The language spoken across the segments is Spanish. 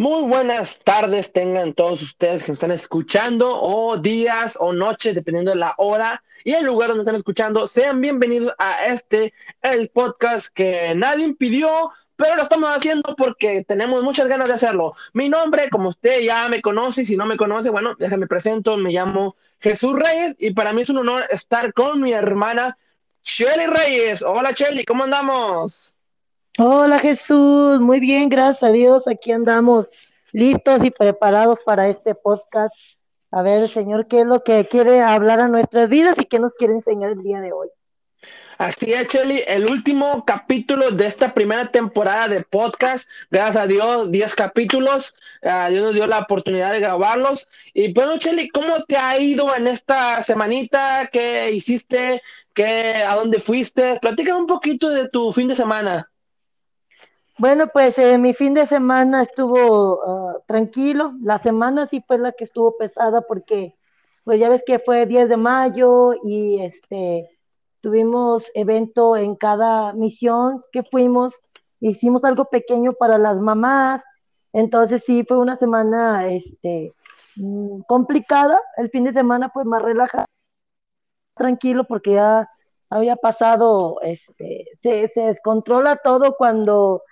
Muy buenas tardes tengan todos ustedes que nos están escuchando, o días o noches, dependiendo de la hora y el lugar donde están escuchando. Sean bienvenidos a este, el podcast que nadie impidió, pero lo estamos haciendo porque tenemos muchas ganas de hacerlo. Mi nombre, como usted ya me conoce, si no me conoce, bueno, déjame presento, me llamo Jesús Reyes y para mí es un honor estar con mi hermana Shelly Reyes. Hola Shelly, ¿cómo andamos? Hola Jesús, muy bien, gracias a Dios. Aquí andamos listos y preparados para este podcast. A ver, Señor, ¿qué es lo que quiere hablar a nuestras vidas y qué nos quiere enseñar el día de hoy? Así es, Chelly, el último capítulo de esta primera temporada de podcast. Gracias a Dios, 10 capítulos. Uh, Dios nos dio la oportunidad de grabarlos. Y bueno, Chelly, ¿cómo te ha ido en esta semanita? ¿Qué hiciste? ¿Qué, ¿A dónde fuiste? Platícame un poquito de tu fin de semana. Bueno, pues eh, mi fin de semana estuvo uh, tranquilo. La semana sí fue la que estuvo pesada porque, pues ya ves que fue 10 de mayo y este tuvimos evento en cada misión que fuimos. Hicimos algo pequeño para las mamás. Entonces sí fue una semana este, mm, complicada. El fin de semana fue más relajado, tranquilo porque ya había pasado, este, se descontrola todo cuando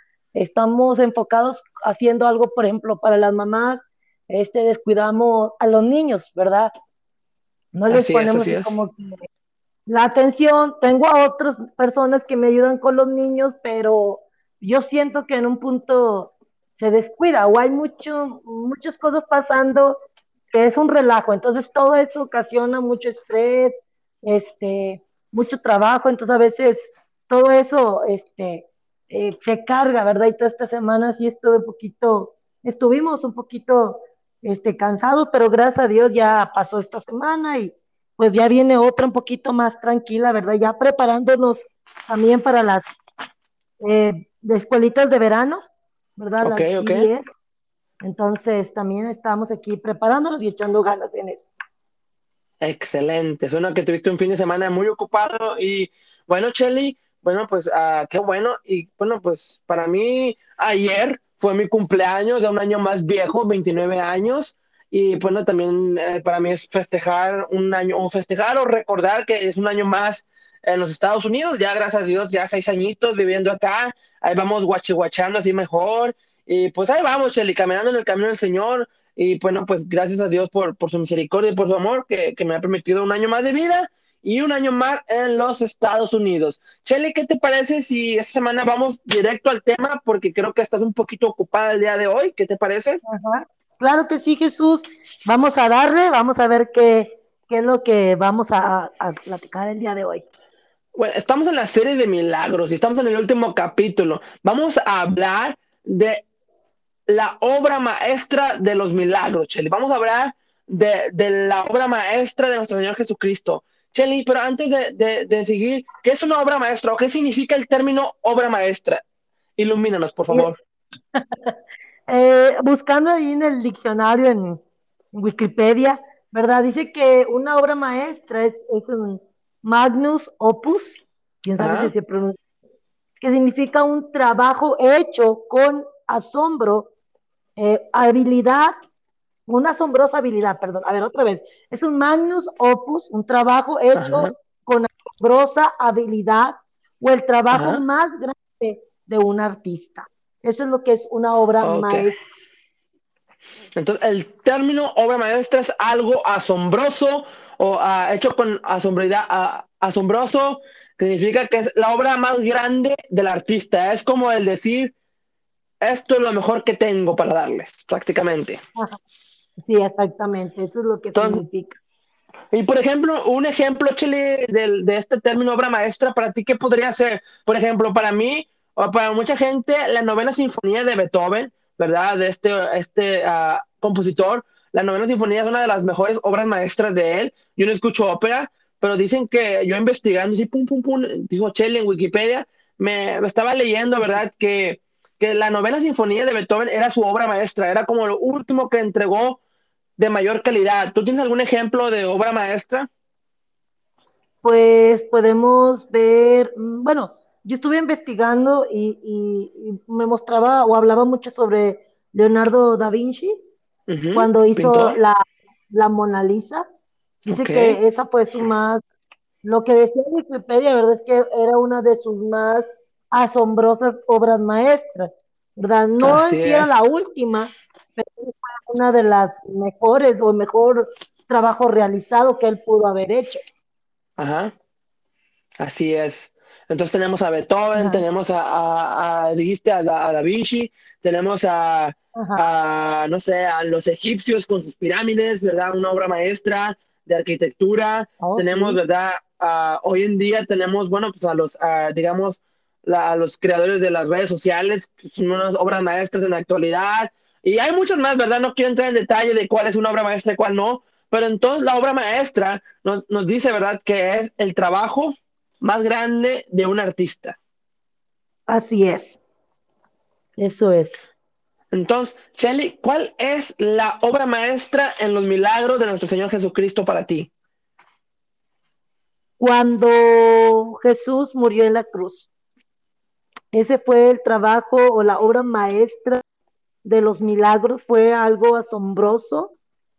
estamos enfocados haciendo algo, por ejemplo, para las mamás, este, descuidamos a los niños, ¿verdad? No les Así ponemos es, como que la atención. Tengo a otras personas que me ayudan con los niños, pero yo siento que en un punto se descuida o hay mucho, muchas cosas pasando que es un relajo. Entonces todo eso ocasiona mucho estrés, este, mucho trabajo. Entonces a veces todo eso, este, eh, se carga, ¿verdad? Y toda esta semana sí estuve un poquito, estuvimos un poquito este, cansados, pero gracias a Dios ya pasó esta semana y pues ya viene otra un poquito más tranquila, ¿verdad? Ya preparándonos también para las eh, de escuelitas de verano, ¿verdad? Las ok. IES. Entonces también estamos aquí preparándonos y echando ganas en eso. Excelente. Suena que tuviste un fin de semana muy ocupado y bueno, Chelly, bueno, pues ah, qué bueno. Y bueno, pues para mí ayer fue mi cumpleaños de un año más viejo, 29 años. Y bueno, también eh, para mí es festejar un año, o festejar o recordar que es un año más en los Estados Unidos. Ya gracias a Dios, ya seis añitos viviendo acá. Ahí vamos guachihuachando así mejor. Y pues ahí vamos, Chelly, caminando en el camino del Señor. Y bueno, pues gracias a Dios por, por su misericordia y por su amor que, que me ha permitido un año más de vida y un año más en los Estados Unidos. Chelly, ¿qué te parece si esta semana vamos directo al tema? Porque creo que estás un poquito ocupada el día de hoy. ¿Qué te parece? Ajá. Claro que sí, Jesús. Vamos a darle, vamos a ver qué, qué es lo que vamos a, a platicar el día de hoy. Bueno, estamos en la serie de milagros y estamos en el último capítulo. Vamos a hablar de la obra maestra de los milagros, Chelly. Vamos a hablar de, de la obra maestra de nuestro Señor Jesucristo. Chelly, pero antes de, de, de, seguir, ¿qué es una obra maestra o qué significa el término obra maestra? Ilumínanos, por favor. Eh, buscando ahí en el diccionario, en, Wikipedia, ¿verdad? Dice que una obra maestra es, es un magnus opus, quién sabe si se pronuncia, que significa un trabajo hecho con asombro, eh, habilidad, una asombrosa habilidad, perdón, a ver otra vez, es un magnus opus, un trabajo hecho Ajá. con asombrosa habilidad o el trabajo Ajá. más grande de un artista. Eso es lo que es una obra okay. maestra. Entonces, el término obra maestra es algo asombroso o uh, hecho con asombridad, uh, asombroso, que significa que es la obra más grande del artista. Es como el decir, esto es lo mejor que tengo para darles, prácticamente. Sí, exactamente, eso es lo que Entonces, significa. Y por ejemplo, un ejemplo, Chile, de, de, este término obra maestra, para ti, ¿qué podría ser? Por ejemplo, para mí, o para mucha gente, la novena sinfonía de Beethoven, ¿verdad? De este, este uh, compositor, la novena sinfonía es una de las mejores obras maestras de él. Yo no escucho ópera, pero dicen que yo investigando, así, pum, pum, pum, dijo Chile en Wikipedia, me, me estaba leyendo, ¿verdad? Que, que la novena sinfonía de Beethoven era su obra maestra, era como lo último que entregó de mayor calidad. ¿Tú tienes algún ejemplo de obra maestra? Pues podemos ver, mm, bueno, yo estuve investigando y, y, y, me mostraba o hablaba mucho sobre Leonardo da Vinci, cuando hizo la, la, Mona Lisa. Dice que esa fue su más, lo que decía Wikipedia, ¿verdad? Es que era una de sus más asombrosas obras maestras, ¿verdad? No era la última, pero fue una de las mejores o mejor trabajo realizado que él pudo haber hecho. Ajá. Así es. Entonces tenemos a Beethoven, tenemos a, a, dijiste, a, Da Vinci, tenemos a, no sé, a los egipcios con sus pirámides, ¿verdad? Una obra maestra de arquitectura. Oh, tenemos, ¿verdad? hoy en día tenemos, bueno, pues a los, digamos, a los creadores de las redes sociales, son unas obras maestras en la actualidad. Y hay muchas más, ¿verdad? No quiero entrar en detalle de cuál es una obra maestra y cuál no, pero entonces la obra maestra nos, nos dice, ¿verdad?, que es el trabajo más grande de un artista. Así es. Eso es. Entonces, Shelly, ¿cuál es la obra maestra en los milagros de nuestro Señor Jesucristo para ti? Cuando Jesús murió en la cruz. Ese fue el trabajo o la obra maestra de los milagros. Fue algo asombroso.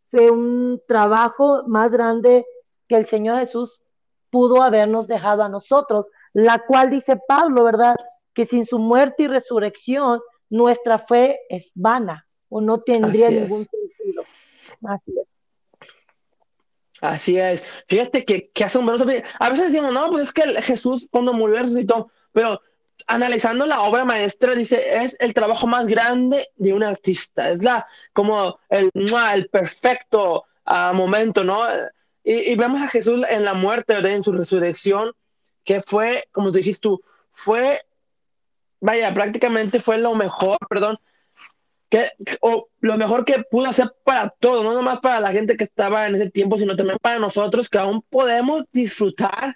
Fue un trabajo más grande que el Señor Jesús pudo habernos dejado a nosotros, la cual dice Pablo, ¿verdad? Que sin su muerte y resurrección, nuestra fe es vana o no tendría ningún sentido. Así es. Así es. Fíjate que, que asombroso. A veces decimos, no, pues es que Jesús cuando murió resucitó, pero analizando la obra maestra, dice, es el trabajo más grande de un artista. Es la, como el, el perfecto uh, momento, ¿no? Y, vemos a Jesús en la muerte, ¿verdad? En su resurrección, que fue, como dijiste tú, fue, vaya, prácticamente fue lo mejor, perdón, que, o lo mejor que pudo hacer para todos, no nomás para la gente que estaba en ese tiempo, sino también para nosotros que aún podemos disfrutar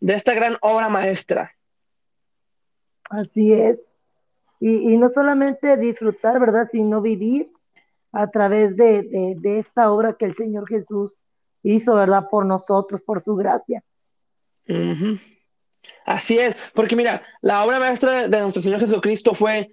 de esta gran obra maestra. Así es. Y, no solamente disfrutar, ¿verdad? Sino vivir a través de, de esta obra que el Señor Jesús hizo, ¿verdad? Por nosotros, por su gracia. Así es, porque mira, la obra maestra de nuestro Señor Jesucristo fue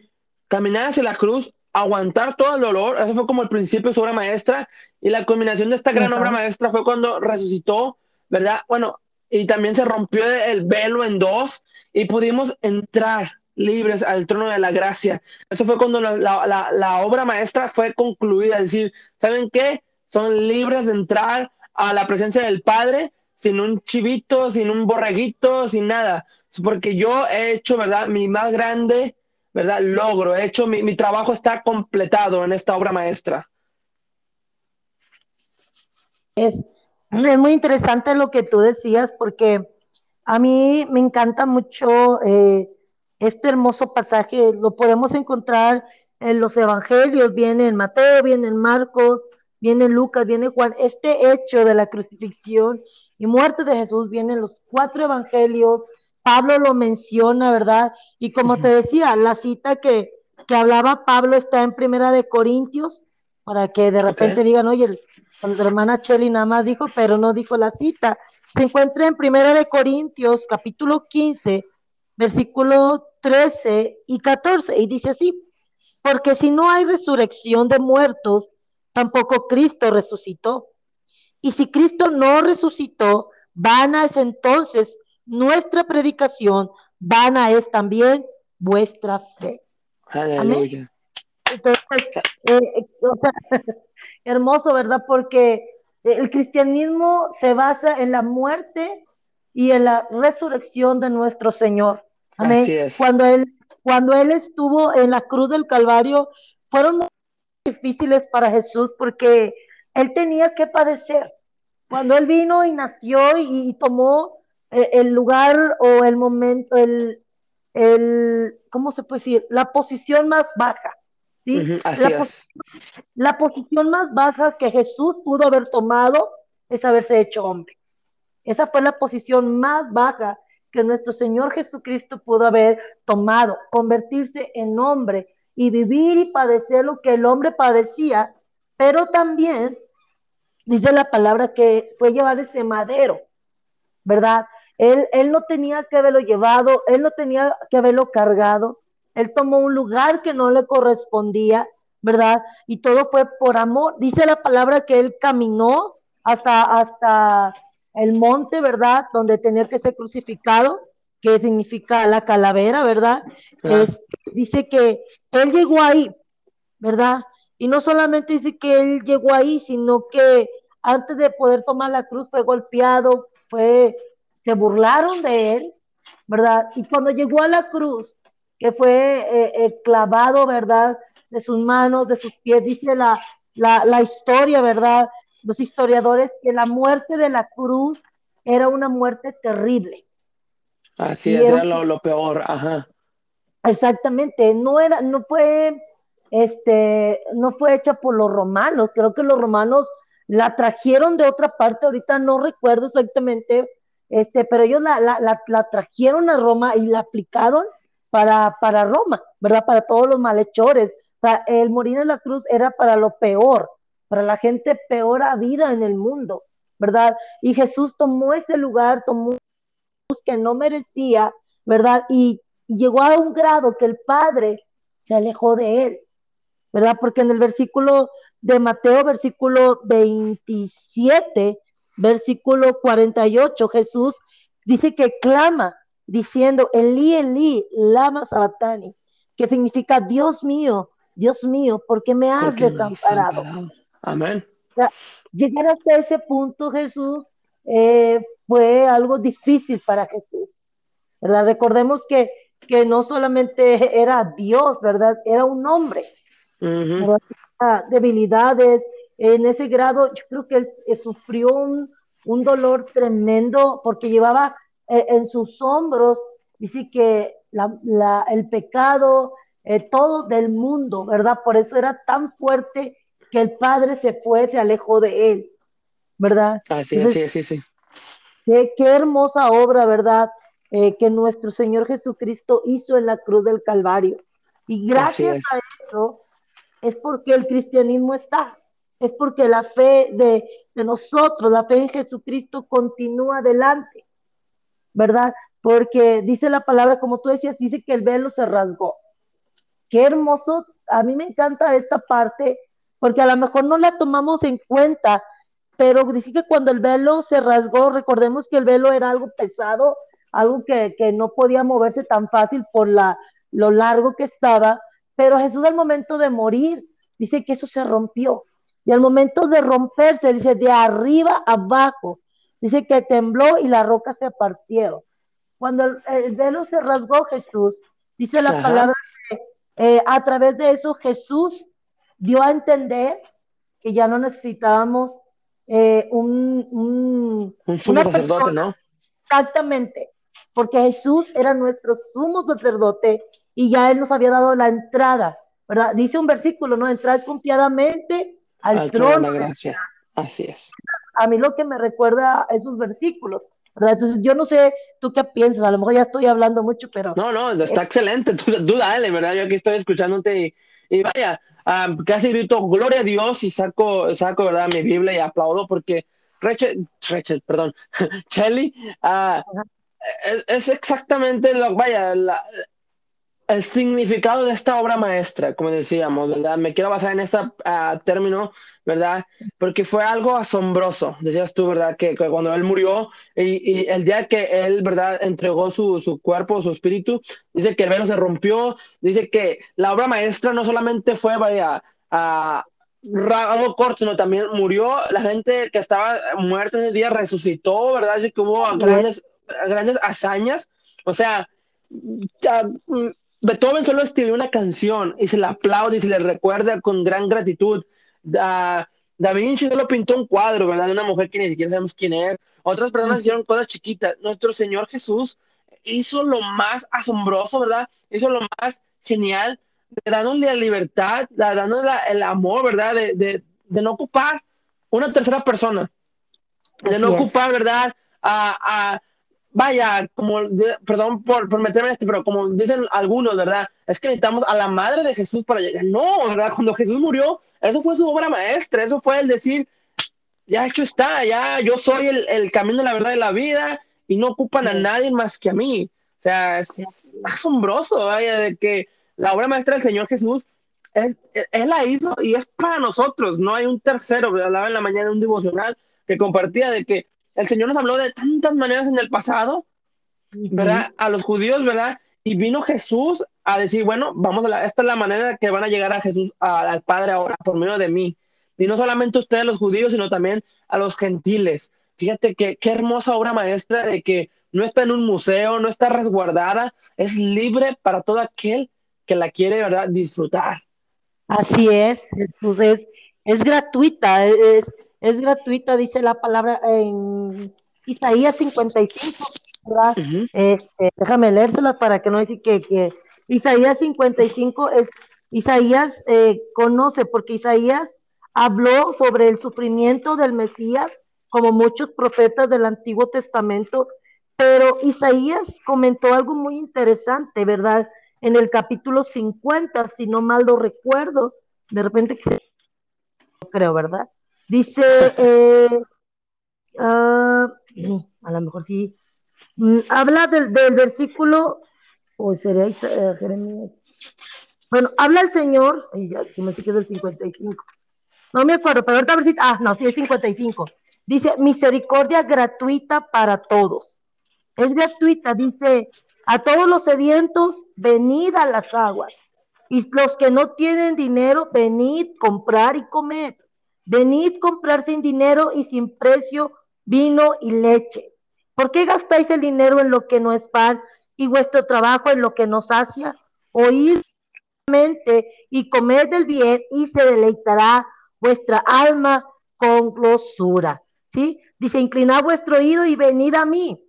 caminar hacia la cruz, aguantar todo el dolor, eso fue como el principio de su obra maestra, y la culminación de esta gran obra maestra fue cuando resucitó, ¿verdad? Bueno, y también se rompió el velo en dos y pudimos entrar libres al trono de la gracia. Eso fue cuando la, la, obra maestra fue concluida, es decir, ¿saben qué? Son libres de entrar a la presencia del Padre sin un chivito, sin un borreguito, sin nada. Porque yo he hecho, ¿verdad? Mi más grande, ¿verdad? Logro. He hecho, mi, mi trabajo está completado en esta obra maestra. Es, es, muy interesante lo que tú decías porque a mí me encanta mucho eh, este hermoso pasaje. Lo podemos encontrar en los evangelios, viene en Mateo, viene en Marcos, viene Lucas, viene Juan, este hecho de la crucifixión y muerte de Jesús viene en los cuatro evangelios, Pablo lo menciona, ¿verdad? Y como te decía, la cita que, que hablaba Pablo está en Primera de Corintios, para que de repente digan, oye, la hermana Cheli nada más dijo, pero no dijo la cita. Se encuentra en Primera de Corintios, capítulo 15, versículo 13 y 14, y dice así, porque si no hay resurrección de muertos, tampoco Cristo resucitó. Y si Cristo no resucitó, vana es entonces nuestra predicación, vana es también vuestra fe. Aleluya. Entonces, eh, hermoso, ¿verdad? Porque el cristianismo se basa en la muerte y en la resurrección de nuestro Señor. Amén. Cuando él, cuando él estuvo en la cruz del Calvario, fueron difíciles para Jesús porque él tenía que padecer. Cuando él vino y nació y, tomó eh, el, lugar o el momento, el, el, ¿cómo se puede decir? La posición más baja. ¿Sí? la, la posición más baja que Jesús pudo haber tomado es haberse hecho hombre. Esa fue la posición más baja que nuestro Señor Jesucristo pudo haber tomado, convertirse en hombre y vivir y padecer lo que el hombre padecía, pero también dice la palabra que fue llevar ese madero, ¿verdad? Él, él no tenía que haberlo llevado, él no tenía que haberlo cargado, él tomó un lugar que no le correspondía, ¿verdad? Y todo fue por amor. Dice la palabra que él caminó hasta, hasta el monte, ¿verdad? Donde tenía que ser crucificado, que significa la calavera, ¿verdad? Es, dice que él llegó ahí, ¿verdad? Y no solamente dice que él llegó ahí, sino que antes de poder tomar la cruz fue golpeado, fue, se burlaron de él, ¿verdad? Y cuando llegó a la cruz, que fue eh, eh, clavado, ¿verdad? De sus manos, de sus pies, dice la, la, historia, ¿verdad? Los historiadores, que la muerte de la cruz era una muerte terrible. Así es, era, lo, lo, peor, ajá. Exactamente, no era, no fue, este, no fue hecha por los romanos, creo que los romanos la trajeron de otra parte, ahorita no recuerdo exactamente, este, pero ellos la, la, la, trajeron a Roma y la aplicaron para, para Roma, ¿verdad? Para todos los malhechores. O sea, el morir en la cruz era para lo peor, para la gente peor a vida en el mundo, ¿verdad? Y Jesús tomó ese lugar, tomó que no merecía, ¿verdad? Y, y llegó a un grado que el Padre se alejó de él, ¿verdad? Porque en el versículo de Mateo, versículo 27, versículo 48, Jesús dice que clama diciendo, Elí, Elí, lama sabatani, que significa, Dios mío, Dios mío, ¿por qué me has desamparado? Amén. llegar hasta ese punto, Jesús, eh, fue algo difícil para Jesús. ¿verdad? Recordemos que, que no solamente era Dios, ¿verdad? Era un hombre. Debilidades, en ese grado, yo creo que él sufrió un, un dolor tremendo porque llevaba eh, en sus hombros, dice que la, el pecado, eh, todo del mundo, ¿verdad? Por eso era tan fuerte que el Padre se fue, se alejó de él, ¿verdad? Así, así, así, sí. Qué, qué hermosa obra, ¿verdad? Eh, que nuestro Señor Jesucristo hizo en la cruz del Calvario. Y gracias a eso es porque el cristianismo está, es porque la fe de, nosotros, la fe en Jesucristo continúa adelante, ¿verdad? Porque dice la palabra, como tú decías, dice que el velo se rasgó. Qué hermoso, a mí me encanta esta parte, porque a lo mejor no la tomamos en cuenta, pero dice que cuando el velo se rasgó, recordemos que el velo era algo pesado, algo que, que no podía moverse tan fácil por la, lo largo que estaba, pero Jesús al momento de morir, dice que eso se rompió. Y al momento de romperse, dice, de arriba abajo, dice que tembló y la roca se partieron. Cuando el, velo se rasgó Jesús, dice la palabra que eh, a través de eso Jesús dio a entender que ya no necesitábamos eh, un, un, un sumo sacerdote, ¿no? Exactamente, porque Jesús era nuestro sumo sacerdote y ya Él nos había dado la entrada, ¿verdad? Dice un versículo, ¿no? Entrar confiadamente al, trono. de gracia. Así es. A mí lo que me recuerda a esos versículos. ¿verdad? Entonces, yo no sé tú qué piensas, a lo mejor ya estoy hablando mucho, pero. No, no, está excelente. Tú, dale, ¿verdad? Yo aquí estoy escuchándote y, vaya, casi grito gloria a Dios y saco, saco, ¿verdad? Mi Biblia y aplaudo porque Rachel, Rachel perdón, Shelly, uh, es, exactamente lo, vaya, la, el significado de esta obra maestra, como decíamos, ¿verdad? Me quiero basar en este término, ¿verdad? Porque fue algo asombroso, decías tú, ¿verdad? Que, cuando él murió y, el día que él, ¿verdad? Entregó su, su, cuerpo, su espíritu, dice que el velo se rompió, dice que la obra maestra no solamente fue, vaya, a algo corto, sino también murió, la gente que estaba muerta en el día resucitó, ¿verdad? Dice que hubo grandes, grandes hazañas, o sea, ya, Beethoven solo escribió una canción y se la aplaude y se le recuerda con gran gratitud. Da, da Vinci solo pintó un cuadro, ¿verdad? De una mujer que ni siquiera sabemos quién es. Otras personas hicieron cosas chiquitas. Nuestro Señor Jesús hizo lo más asombroso, ¿verdad? Hizo lo más genial, dándole la libertad, dándole el amor, ¿verdad? De, de, de, no ocupar una tercera persona. De no ocupar, ¿verdad? A, a vaya, como, perdón por, por meterme en este, pero como dicen algunos, ¿verdad? Es que necesitamos a la madre de Jesús para llegar. No, ¿verdad? Cuando Jesús murió, eso fue su obra maestra, eso fue el decir, ya hecho está, ya yo soy el, el camino, la verdad y la vida, y no ocupan a nadie más que a mí. O sea, es asombroso, vaya, de que la obra maestra del Señor Jesús él, la hizo y es para nosotros, no hay un tercero, hablaba en la mañana un devocional que compartía de que el Señor nos habló de tantas maneras en el pasado, ¿verdad? A los judíos, ¿verdad? Y vino Jesús a decir, bueno, vamos a la, esta es la manera que van a llegar a Jesús, al Padre ahora, por medio de mí. Y no solamente ustedes los judíos, sino también a los gentiles. Fíjate que qué hermosa obra maestra de que no está en un museo, no está resguardada, es libre para todo aquel que la quiere, ¿verdad?, disfrutar. Así es, Jesús, es, es gratuita, es, es gratuita, dice la palabra en Isaías 55, ¿verdad? este, déjame leérsela para que no decir que, que Isaías 55 es, Isaías eh, conoce, porque Isaías habló sobre el sufrimiento del Mesías, como muchos profetas del Antiguo Testamento, pero Isaías comentó algo muy interesante, ¿verdad? En el capítulo 50, si no mal lo recuerdo, de repente creo, ¿verdad? Dice, eh, ah, a lo mejor sí, mm, habla del, versículo, o sería eh, Jeremías. Bueno, habla el Señor, y ya, me que es del 55. No me acuerdo, pero ahorita a ver si, ah, no, sí, es 55. Dice, misericordia gratuita para todos. Es gratuita, dice, a todos los sedientos, venid a las aguas. Y los que no tienen dinero, venid, comprar y comer. Venid comprar sin dinero y sin precio vino y leche. ¿Por qué gastáis el dinero en lo que no es pan y vuestro trabajo en lo que no sacia? Oíd y comed del bien y se deleitará vuestra alma con glosura. ¿Sí? Dice, inclinad vuestro oído y venid a mí.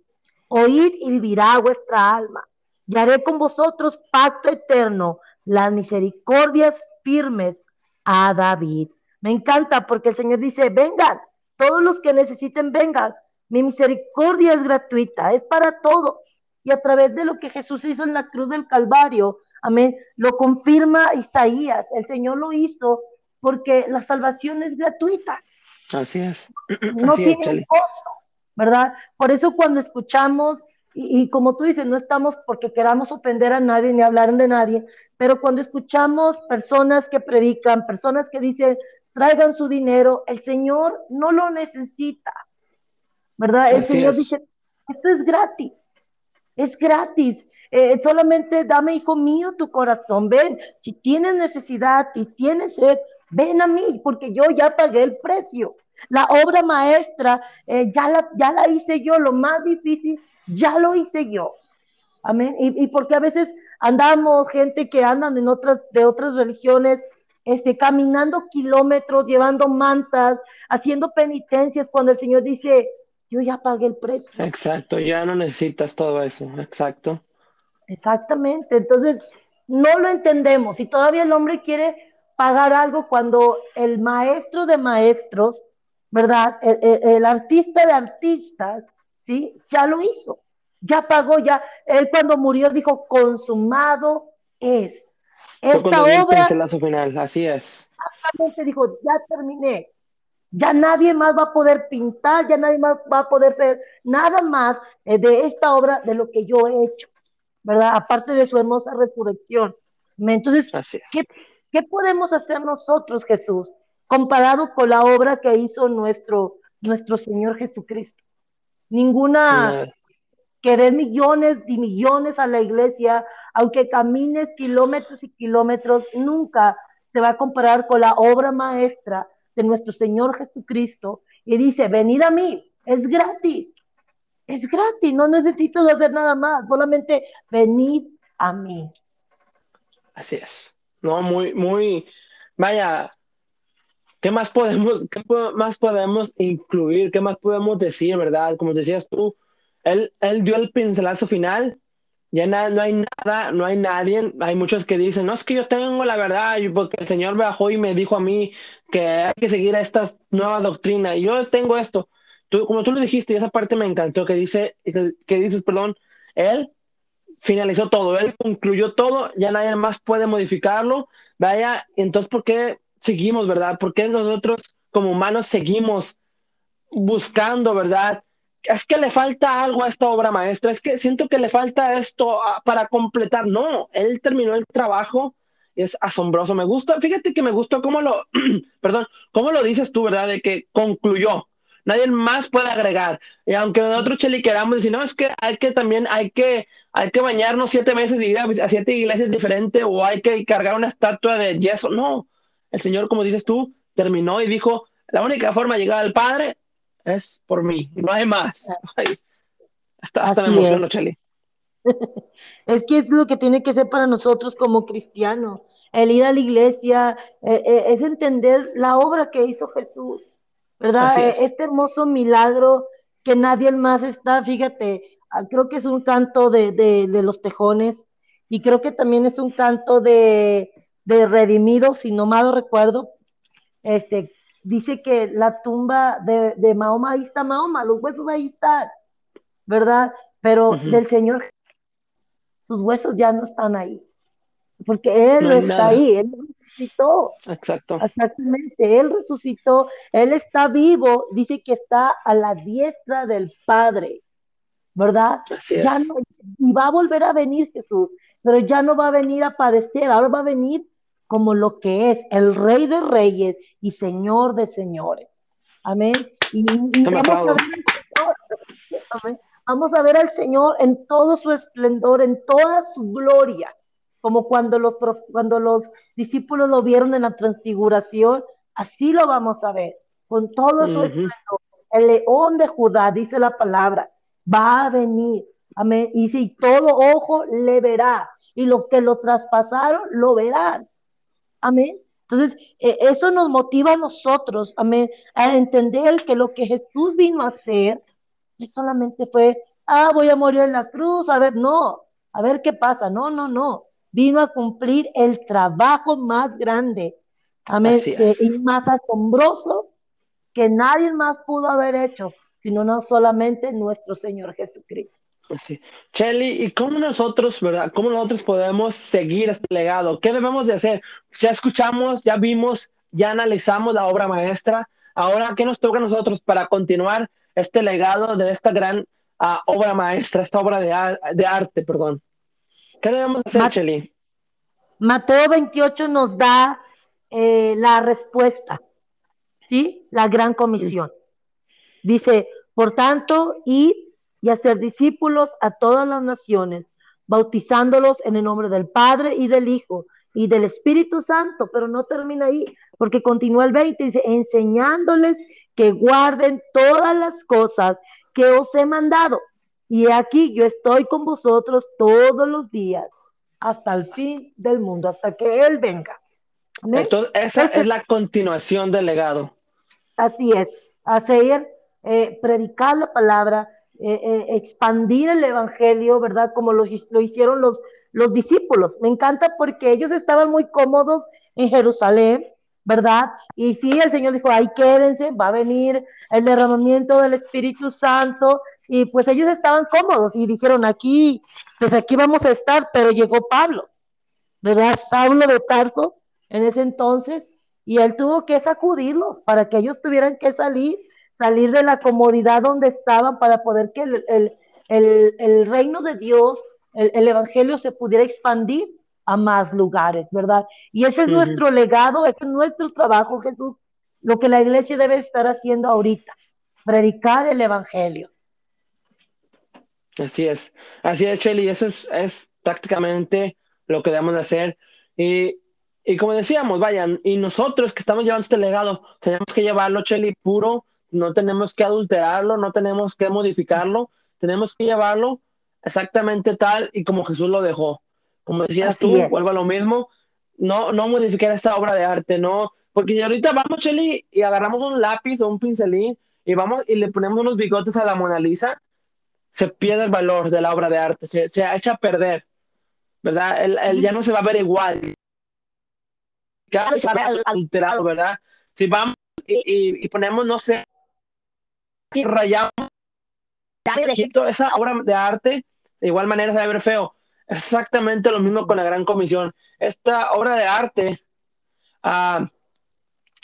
Oíd y vivirá vuestra alma. Y haré con vosotros pacto eterno, las misericordias firmes a David. Me encanta porque el Señor dice, vengan, todos los que necesiten, vengan. Mi misericordia es gratuita, es para todos. Y a través de lo que Jesús hizo en la cruz del Calvario, amén, lo confirma Isaías. El Señor lo hizo porque la salvación es gratuita. Así es. No tiene costo, ¿verdad? Por eso cuando escuchamos, y, y, como tú dices, no estamos porque queramos ofender a nadie ni hablar de nadie, pero cuando escuchamos personas que predican, personas que dicen, traigan su dinero, el Señor no lo necesita, ¿verdad? El Señor dice, esto es gratis, es gratis. Eh, solamente dame, hijo mío, tu corazón. Ven, si tienes necesidad y tienes sed, ven a mí, porque yo ya pagué el precio. La obra maestra eh, ya, la, ya la hice yo, lo más difícil ya lo hice yo. Amén. Y, y porque a veces andamos, gente que andan en otras, de otras religiones, este, caminando kilómetros, llevando mantas, haciendo penitencias, cuando el Señor dice, yo ya pagué el precio. Exacto, ya no necesitas todo eso, exacto. Exactamente, entonces no lo entendemos y todavía el hombre quiere pagar algo cuando el maestro de maestros, ¿verdad? El, el artista de artistas, ¿sí? Ya lo hizo, ya pagó, ya, él cuando murió dijo, consumado es. Esta obra. final, así es. Exactamente, dijo, ya terminé. Ya nadie más va a poder pintar, ya nadie más va a poder hacer nada más eh, de esta obra de lo que yo he hecho, ¿verdad? Aparte de su hermosa resurrección. Entonces, ¿qué, ¿qué, podemos hacer nosotros, Jesús, comparado con la obra que hizo nuestro, nuestro Señor Jesucristo? Ninguna, querer millones y millones a la iglesia, aunque camines kilómetros y kilómetros, nunca se va a comparar con la obra maestra de nuestro Señor Jesucristo. Y dice, venid a mí, es gratis, es gratis, no necesito hacer nada más, solamente venid a mí. Así es. No, muy, muy, vaya, ¿qué más podemos, qué más podemos incluir? ¿Qué más podemos decir, verdad? Como decías tú, él, él dio el pincelazo final ya no hay nada, no hay nadie. Hay muchos que dicen, no es que yo tengo la verdad, porque el Señor bajó y me dijo a mí que hay que seguir a estas nuevas doctrinas. Y yo tengo esto. Tú, como tú lo dijiste, y esa parte me encantó, que, dice, que, dices, perdón, Él finalizó todo, Él concluyó todo, ya nadie más puede modificarlo. Vaya, entonces, ¿por qué seguimos, verdad? ¿Por qué nosotros como humanos seguimos buscando, verdad? Es que le falta algo a esta obra maestra, es que siento que le falta esto ah, para completar. No, él terminó el trabajo es asombroso. Me gusta, fíjate que me gustó cómo lo, perdón, cómo lo dices tú, ¿verdad? De que concluyó. Nadie más puede agregar. Y aunque nosotros, Cheli, queramos decir, no, es que hay que también, hay que, hay que bañarnos siete meses y ir a, siete iglesias diferentes o hay que cargar una estatua de yeso. No, el Señor, como dices tú, terminó y dijo, la única forma de llegar al Padre es por mí, no hay más. hasta, hasta me emociono, Cheli. es que es lo que tiene que ser para nosotros como cristianos. El ir a la iglesia eh, eh, es entender la obra que hizo Jesús, ¿verdad? Eh, este hermoso milagro que nadie más está, fíjate, ah, creo que es un canto de, de, los tejones y creo que también es un canto de, de redimidos, si no mal recuerdo, este, dice que la tumba de, de, Mahoma, ahí está Mahoma, los huesos ahí están, ¿verdad? Pero del Señor sus huesos ya no están ahí, porque Él está ahí, Él resucitó. Exacto. Exactamente, Él resucitó, Él está vivo, dice que está a la diestra del Padre, ¿verdad? Así ya No, y va a volver a venir Jesús, pero ya no va a venir a padecer, ahora va a venir como lo que es, el Rey de Reyes y Señor de Señores. Amén. Y, vamos a ver Amén. Vamos a ver al Señor en todo su esplendor, en toda su gloria, como cuando los, cuando los discípulos lo vieron en la transfiguración, así lo vamos a ver, con todo su esplendor. El león de Judá, dice la palabra, va a venir. Amén. Y si todo ojo le verá, y los que lo traspasaron lo verán. Amén. Entonces, e, eso nos motiva a nosotros, amén, a entender que lo que Jesús vino a hacer solamente fue, ah, voy a morir en la cruz, a ver, no, a ver qué pasa, no, no, no, vino a cumplir el trabajo más grande, amén, y más asombroso que nadie más pudo haber hecho, sino no solamente nuestro Señor Jesucristo. Sí. Shelly, ¿y cómo nosotros, verdad? ¿Cómo nosotros podemos seguir este legado? ¿Qué debemos de hacer? Ya escuchamos, ya vimos, ya analizamos la obra maestra. Ahora, ¿qué nos toca a nosotros para continuar este legado de esta gran uh, obra maestra, esta obra de, de, arte, perdón. ¿Qué debemos hacer, Mat Cheli? Mateo 28 nos da eh, la respuesta, ¿sí? La gran comisión. Dice, por tanto, id y hacer discípulos a todas las naciones, bautizándolos en el nombre del Padre y del Hijo y del Espíritu Santo, pero no termina ahí, porque continúa el 20, dice, enseñándoles que guarden todas las cosas que os he mandado. Y aquí yo estoy con vosotros todos los días, hasta el fin del mundo, hasta que Él venga. Entonces, esa es la continuación del legado. Así es, hacer, eh, predicar la palabra, eh, eh, expandir el evangelio, ¿verdad? Como lo, hicieron los, los discípulos. Me encanta porque ellos estaban muy cómodos en Jerusalén, ¿verdad? Y sí, el Señor dijo, ahí quédense, va a venir el derramamiento del Espíritu Santo. Y pues ellos estaban cómodos y dijeron, aquí, pues aquí vamos a estar, pero llegó Pablo, ¿verdad? Pablo de Tarso en ese entonces, y él tuvo que sacudirlos para que ellos tuvieran que salir, salir de la comodidad donde estaban para poder que el, reino de Dios, el Evangelio se pudiera expandir a más lugares, ¿verdad? Y ese es nuestro legado, ese es nuestro trabajo, Jesús, lo que la iglesia debe estar haciendo ahorita, predicar el Evangelio. Así es, así es, Shelly, eso es, es prácticamente lo que debemos de hacer. Y, y, como decíamos, vayan, y nosotros que estamos llevando este legado, tenemos que llevarlo, Shelly, puro, no tenemos que adulterarlo, no tenemos que modificarlo, tenemos que llevarlo exactamente tal y como Jesús lo dejó. Como decías tú, vuelvo a lo mismo, no, no modificar esta obra de arte, no, porque ahorita vamos, Cheli, y agarramos un lápiz o un pincelín y vamos y le ponemos unos bigotes a la Mona Lisa, se pierde el valor de la obra de arte, se, se echa a perder, ¿verdad? El, ya no se va a ver igual. Cada vez alterado, ¿verdad? Si vamos y, y, ponemos, no sé, si rayamos esa obra de arte, de igual manera se va a ver feo. Exactamente lo mismo con la Gran Comisión. Esta obra de arte ah,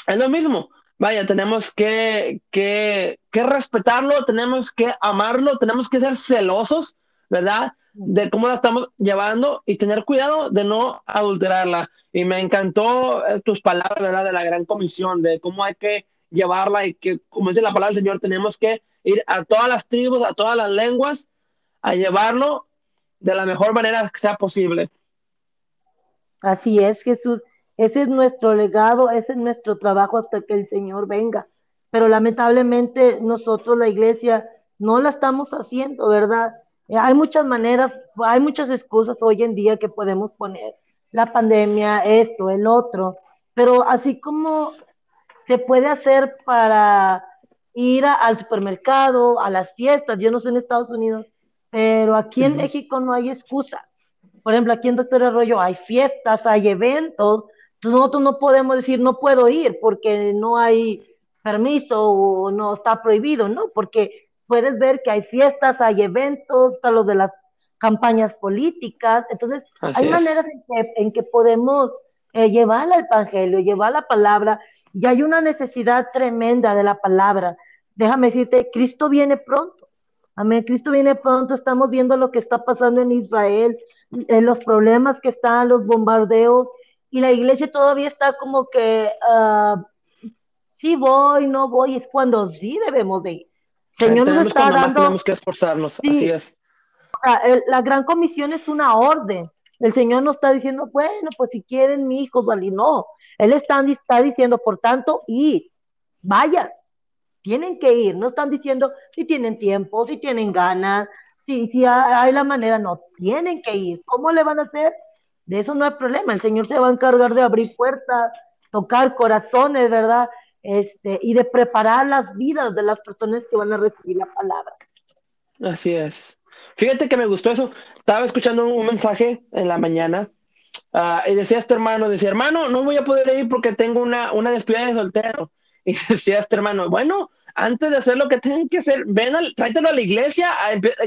es lo mismo. Vaya, tenemos que, que, respetarlo, tenemos que amarlo, tenemos que ser celosos ¿verdad? De cómo la estamos llevando y tener cuidado de no adulterarla. Y me encantó eh, tus palabras, ¿verdad? De la gran comisión, de cómo hay que llevarla y que, como dice la palabra del Señor, tenemos que ir a todas las tribus, a todas las lenguas, a llevarlo de la mejor manera que sea posible. Así es, Jesús. Ese es nuestro legado, ese es nuestro trabajo hasta que el Señor venga. Pero lamentablemente nosotros, la iglesia, no la estamos haciendo, ¿verdad? Eh, hay muchas maneras, hay muchas excusas hoy en día que podemos poner. La pandemia, esto, el otro. Pero así como se puede hacer para ir al supermercado, a las fiestas, yo no sé en Estados Unidos, pero aquí en México no hay excusa. Por ejemplo, aquí en Doctor Arroyo hay fiestas, hay eventos, nosotros no podemos decir no puedo ir porque no hay permiso o no está prohibido, ¿no? Porque puedes ver que hay fiestas, hay eventos, está lo de las campañas políticas, entonces hay maneras en que, podemos eh, llevar al evangelio, llevar la palabra, y hay una necesidad tremenda de la palabra. Déjame decirte, Cristo viene pronto. Amén, Cristo viene pronto, estamos viendo lo que está pasando en Israel, en los problemas que están, los bombardeos, y la iglesia todavía está como que, uh, sí voy, no voy, es cuando sí debemos de ir. Señor nos está dando... Tenemos que esforzarnos, así es. O sea, la gran comisión es una orden. El Señor no está diciendo, bueno, pues si quieren mi hijo salir, no. Él está, diciendo, por tanto, ir, vayan, tienen que ir. No están diciendo si tienen tiempo, si tienen ganas, si, si hay la manera, no, tienen que ir. ¿Cómo le van a hacer? De eso no hay problema. El Señor se va a encargar de abrir puertas, tocar corazones, ¿verdad? Este, y de preparar las vidas de las personas que van a recibir la palabra. Así es. Fíjate que me gustó eso. Estaba escuchando un mensaje en la mañana uh, y decía este hermano, decía, hermano, no voy a poder ir porque tengo una, una despedida de soltero. Y decía este hermano, bueno, antes de hacer lo que tienen que hacer, ven, al, tráetelo a la iglesia,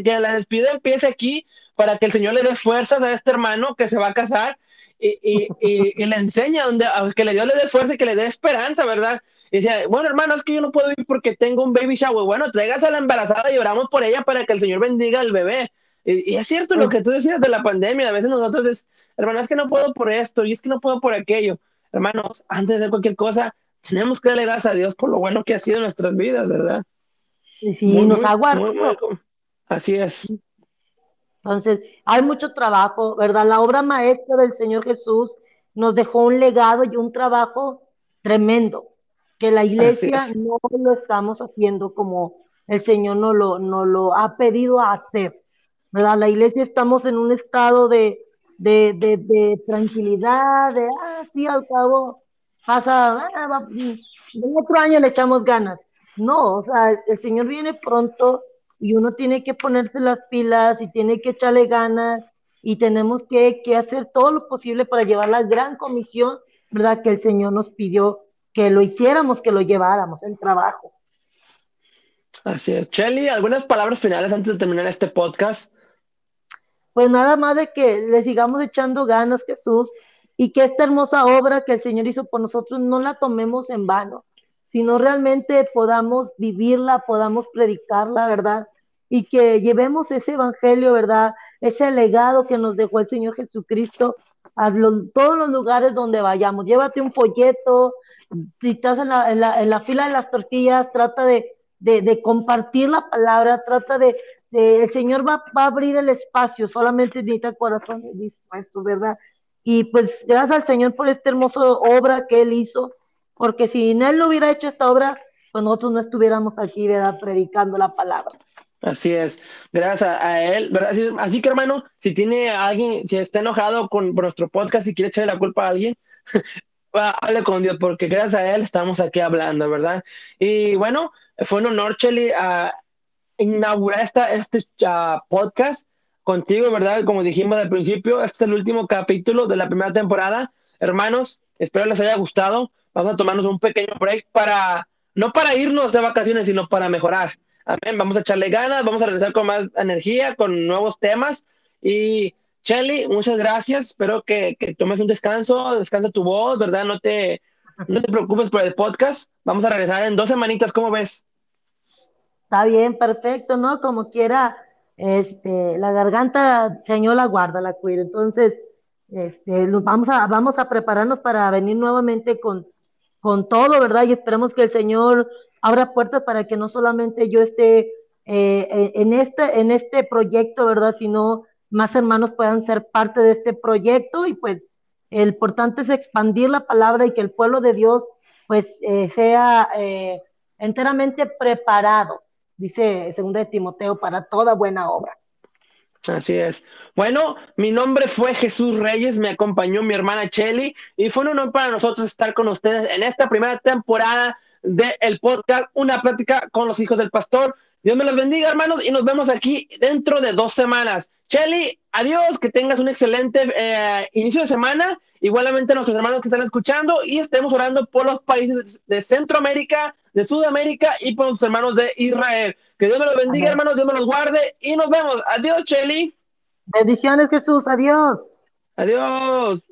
que la despedida empiece aquí para que el Señor le dé fuerzas a este hermano que se va a casar y, y, le enseña donde, que le Dios le dé fuerza y que le dé esperanza, ¿verdad? Y decía, bueno, hermano, es que yo no puedo ir porque tengo un baby shower. Bueno, traigas a la embarazada y oramos por ella para que el Señor bendiga al bebé. Y, es cierto lo que tú decías de la pandemia. A veces nosotros es, hermano, es que no puedo por esto y es que no puedo por aquello. Hermanos, antes de hacer cualquier cosa, tenemos que darle gracias a Dios por lo bueno que ha sido en nuestras vidas, ¿verdad? Sí, nos aguarda. Así es. Entonces, hay mucho trabajo, ¿verdad? La obra maestra del Señor Jesús nos dejó un legado y un trabajo tremendo, que la iglesia no lo estamos haciendo como el Señor nos lo, no lo ha pedido hacer. La iglesia estamos en un estado de, de, de, tranquilidad, de, ah, sí, al cabo, pasa, ah, otro año le echamos ganas. No, o sea, el Señor viene pronto y uno tiene que ponerse las pilas y tiene que echarle ganas y tenemos que, que hacer todo lo posible para llevar la gran comisión, ¿verdad? Que el Señor nos pidió que lo hiciéramos, que lo lleváramos, el trabajo. Así es. Shelly, ¿algunas palabras finales antes de terminar este podcast? Pues nada más de que le sigamos echando ganas, Jesús, y que esta hermosa obra que el Señor hizo por nosotros no la tomemos en vano, sino realmente podamos vivirla, podamos predicarla, ¿verdad? Y que llevemos ese evangelio, ¿verdad? Ese legado que nos dejó el Señor Jesucristo a todos los lugares donde vayamos. Llévate un folleto, si estás en la, en la, en la fila de las tortillas, trata de, de, de, compartir la palabra, trata de, de el Señor va, va, a abrir el espacio, solamente necesita corazón dispuesto, ¿verdad? Y pues gracias al Señor por esta hermosa obra que Él hizo, porque si Él no hubiera hecho esta obra, pues nosotros no estuviéramos aquí, ¿verdad? Predicando la palabra. Así es, gracias a, Él, ¿verdad? Así, que hermano, si tiene alguien, si está enojado con nuestro podcast y quiere echarle la culpa a alguien, hable con Dios, porque gracias a Él estamos aquí hablando, ¿verdad? Y bueno, fue un honor, Chely, a inaugurar esta, este uh, podcast contigo, ¿verdad? Como dijimos al principio, este es el último capítulo de la primera temporada. Hermanos, espero les haya gustado. Vamos a tomarnos un pequeño break para, no para irnos de vacaciones, sino para mejorar. Amén. Vamos a echarle ganas, vamos a regresar con más energía, con nuevos temas. Y Shelly, muchas gracias. Espero que, que, tomes un descanso, descansa tu voz, ¿verdad? No te, no te preocupes por el podcast. Vamos a regresar en dos semanitas, ¿cómo ves? Está bien, perfecto, ¿no? Como quiera este, la garganta, Señor la guarda, la cuida. Entonces, este, vamos, a, vamos a prepararnos para venir nuevamente con, con todo, ¿verdad? Y esperemos que el Señor abra puertas para que no solamente yo esté eh, en, este, en este proyecto, ¿verdad? Sino más hermanos puedan ser parte de este proyecto y pues el importante es expandir la palabra y que el pueblo de Dios pues eh, sea eh, enteramente preparado, dice segundo de Timoteo, para toda buena obra. Así es. Bueno, mi nombre fue Jesús Reyes, me acompañó mi hermana Chelly y fue un honor para nosotros estar con ustedes en esta primera temporada del podcast Una plática con los hijos del pastor. Dios me los bendiga, hermanos, y nos vemos aquí dentro de dos semanas. Chelly, adiós, que tengas un excelente eh, inicio de semana. Igualmente a nuestros hermanos que están escuchando y estemos orando por los países de Centroamérica, de Sudamérica y por los hermanos de Israel. Que Dios me los bendiga, hermanos, Dios me los guarde y nos vemos. Adiós, Chelly. Bendiciones, Jesús. Adiós. Adiós.